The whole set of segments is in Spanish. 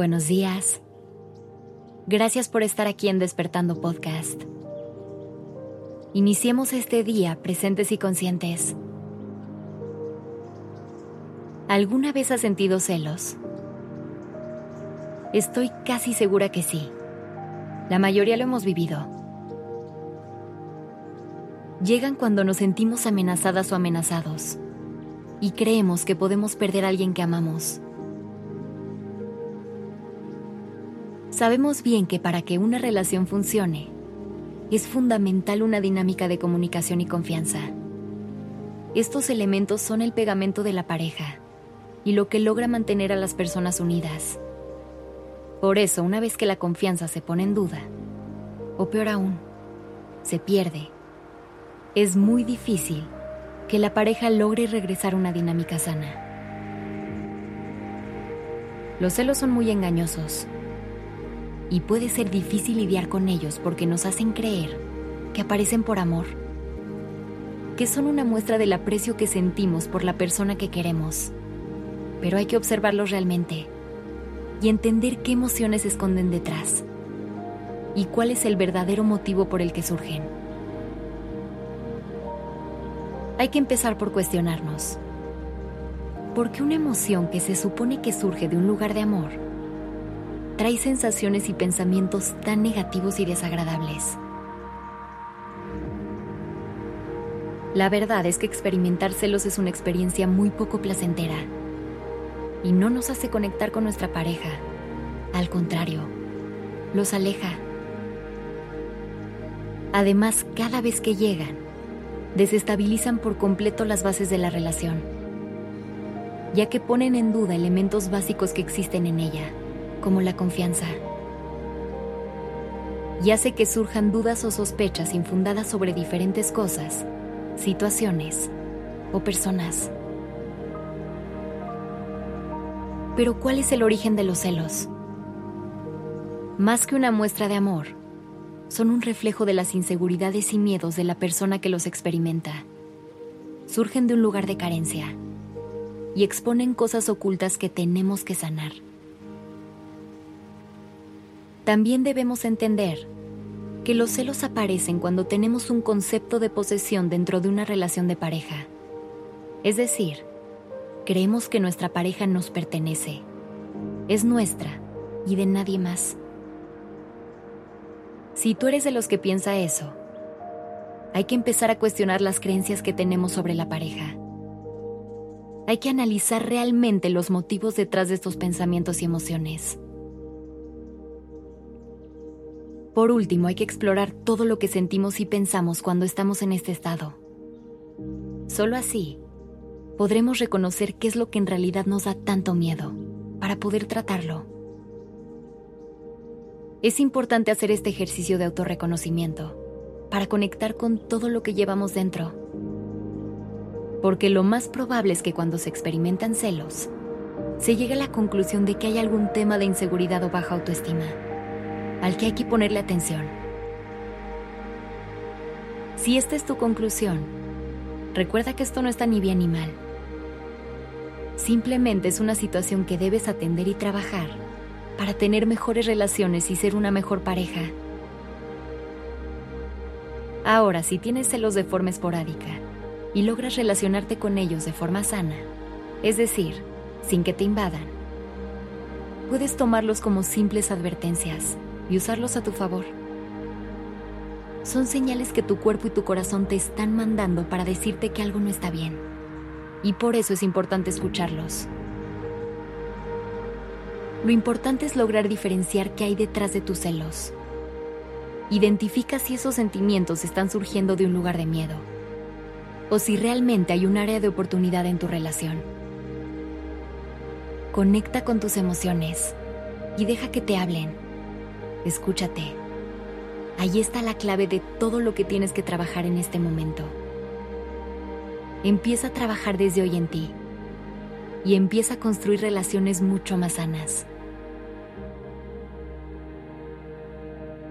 Buenos días. Gracias por estar aquí en Despertando Podcast. Iniciemos este día presentes y conscientes. ¿Alguna vez has sentido celos? Estoy casi segura que sí. La mayoría lo hemos vivido. Llegan cuando nos sentimos amenazadas o amenazados y creemos que podemos perder a alguien que amamos. Sabemos bien que para que una relación funcione, es fundamental una dinámica de comunicación y confianza. Estos elementos son el pegamento de la pareja y lo que logra mantener a las personas unidas. Por eso, una vez que la confianza se pone en duda, o peor aún, se pierde, es muy difícil que la pareja logre regresar a una dinámica sana. Los celos son muy engañosos y puede ser difícil lidiar con ellos porque nos hacen creer que aparecen por amor, que son una muestra del aprecio que sentimos por la persona que queremos. Pero hay que observarlos realmente y entender qué emociones se esconden detrás y cuál es el verdadero motivo por el que surgen. Hay que empezar por cuestionarnos. ¿Por qué una emoción que se supone que surge de un lugar de amor trae sensaciones y pensamientos tan negativos y desagradables? La verdad es que experimentar celos es una experiencia muy poco placentera y no nos hace conectar con nuestra pareja. Al contrario, los aleja. Además, cada vez que llegan, desestabilizan por completo las bases de la relación, ya que ponen en duda elementos básicos que existen en ella, como la confianza. Y hace que surjan dudas o sospechas infundadas sobre diferentes cosas, situaciones o personas. Pero ¿cuál es el origen de los celos? Más que una muestra de amor, son un reflejo de las inseguridades y miedos de la persona que los experimenta. Surgen de un lugar de carencia y exponen cosas ocultas que tenemos que sanar. También debemos entender que los celos aparecen cuando tenemos un concepto de posesión dentro de una relación de pareja. Es decir, creemos que nuestra pareja nos pertenece, es nuestra y de nadie más. Si tú eres de los que piensa eso, hay que empezar a cuestionar las creencias que tenemos sobre la pareja. Hay que analizar realmente los motivos detrás de estos pensamientos y emociones. Por último, hay que explorar todo lo que sentimos y pensamos cuando estamos en este estado. Solo así podremos reconocer qué es lo que en realidad nos da tanto miedo para poder tratarlo. Es importante hacer este ejercicio de autorreconocimiento para conectar con todo lo que llevamos dentro. Porque lo más probable es que cuando se experimentan celos, se llegue a la conclusión de que hay algún tema de inseguridad o baja autoestima, al que hay que ponerle atención. Si esta es tu conclusión, recuerda que esto no está ni bien ni mal Simplemente es una situación que debes atender y trabajar para tener mejores relaciones y ser una mejor pareja. Ahora, si tienes celos de forma esporádica y logras relacionarte con ellos de forma sana, es decir, sin que te invadan, puedes tomarlos como simples advertencias y usarlos a tu favor. Son señales que tu cuerpo y tu corazón te están mandando para decirte que algo no está bien y por eso es importante escucharlos. Lo importante es lograr diferenciar qué hay detrás de tus celos. Identifica si esos sentimientos están surgiendo de un lugar de miedo o si realmente hay un área de oportunidad en tu relación. Conecta con tus emociones y deja que te hablen. Escúchate. Ahí está la clave de todo lo que tienes que trabajar en este momento. Empieza a trabajar desde hoy en ti y empieza a construir relaciones mucho más sanas.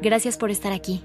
Gracias por estar aquí.